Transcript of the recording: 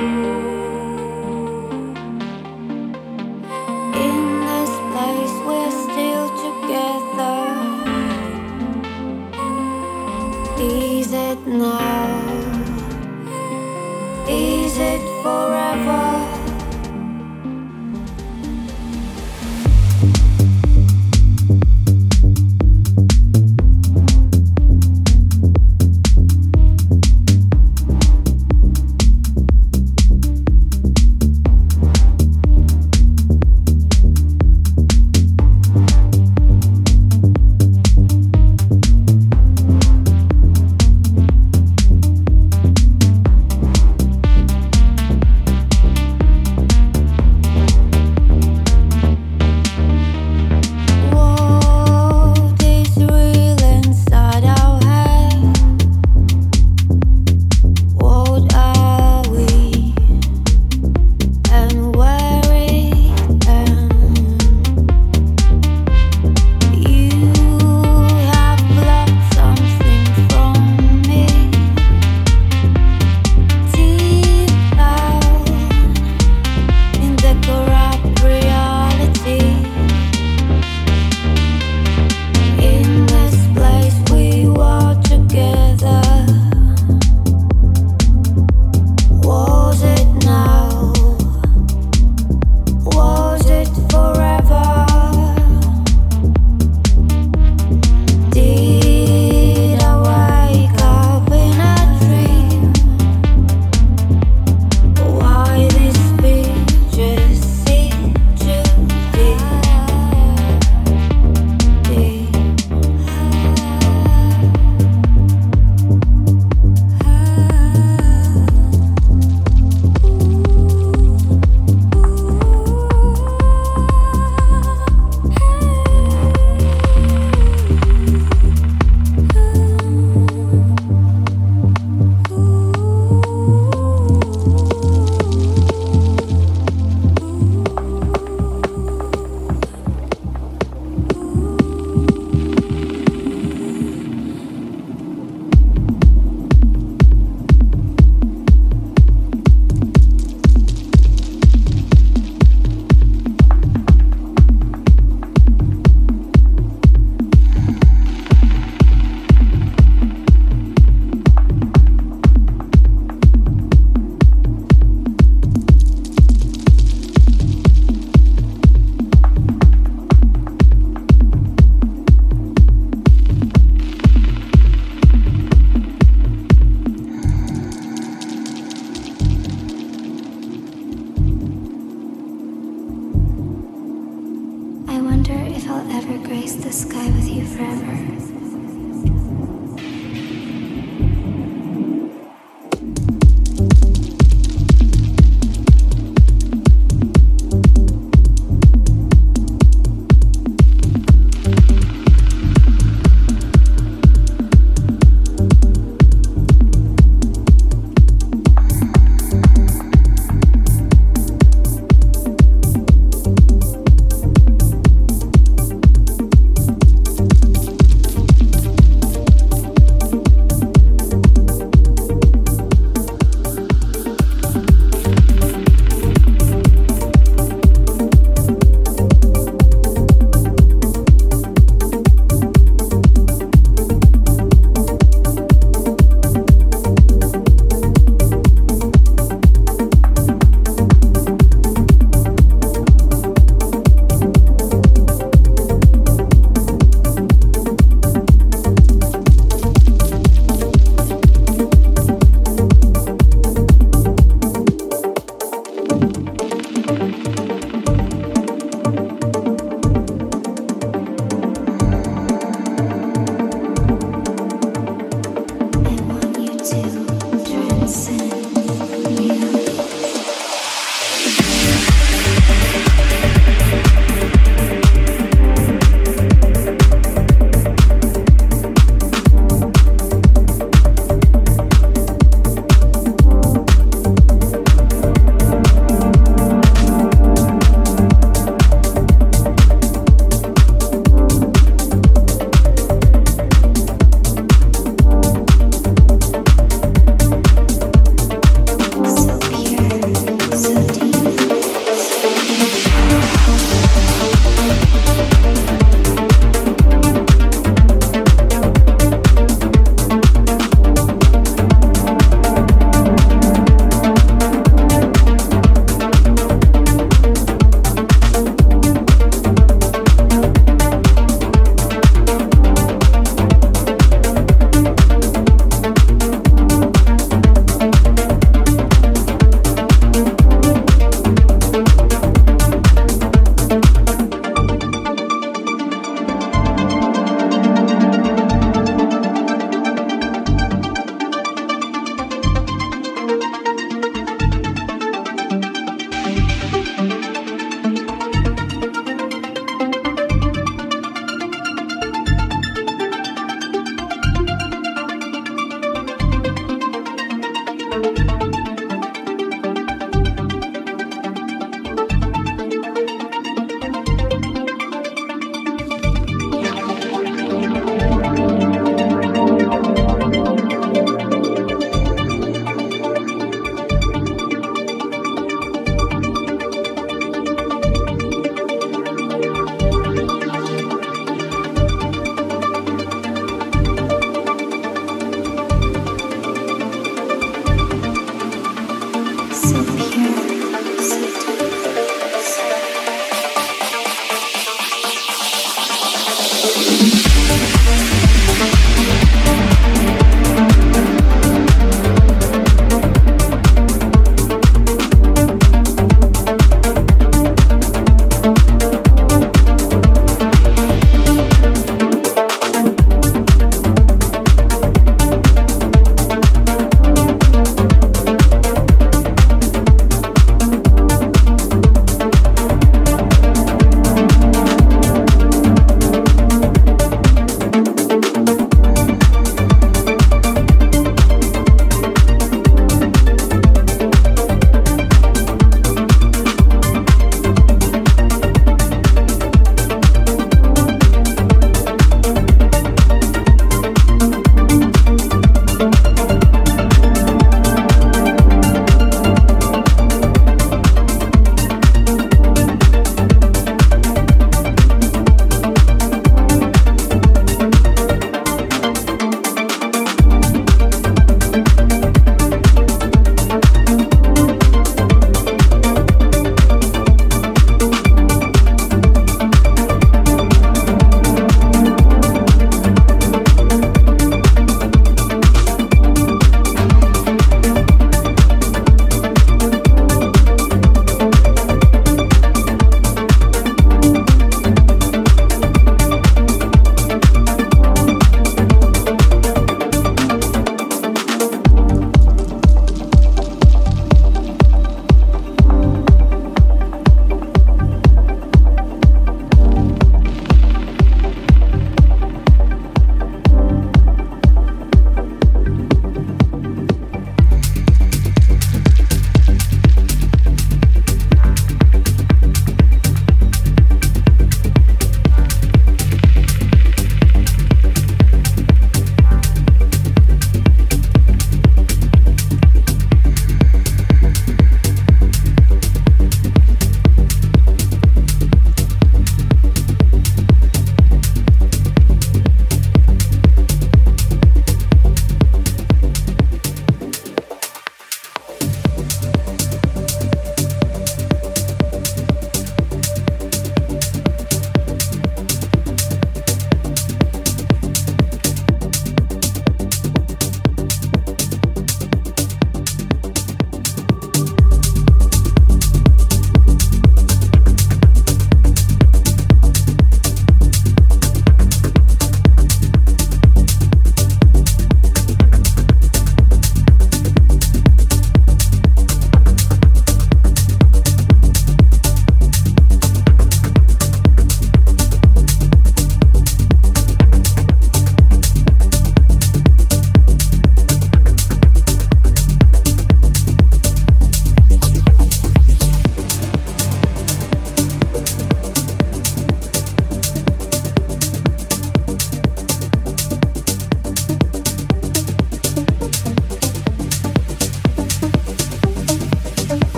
Oh.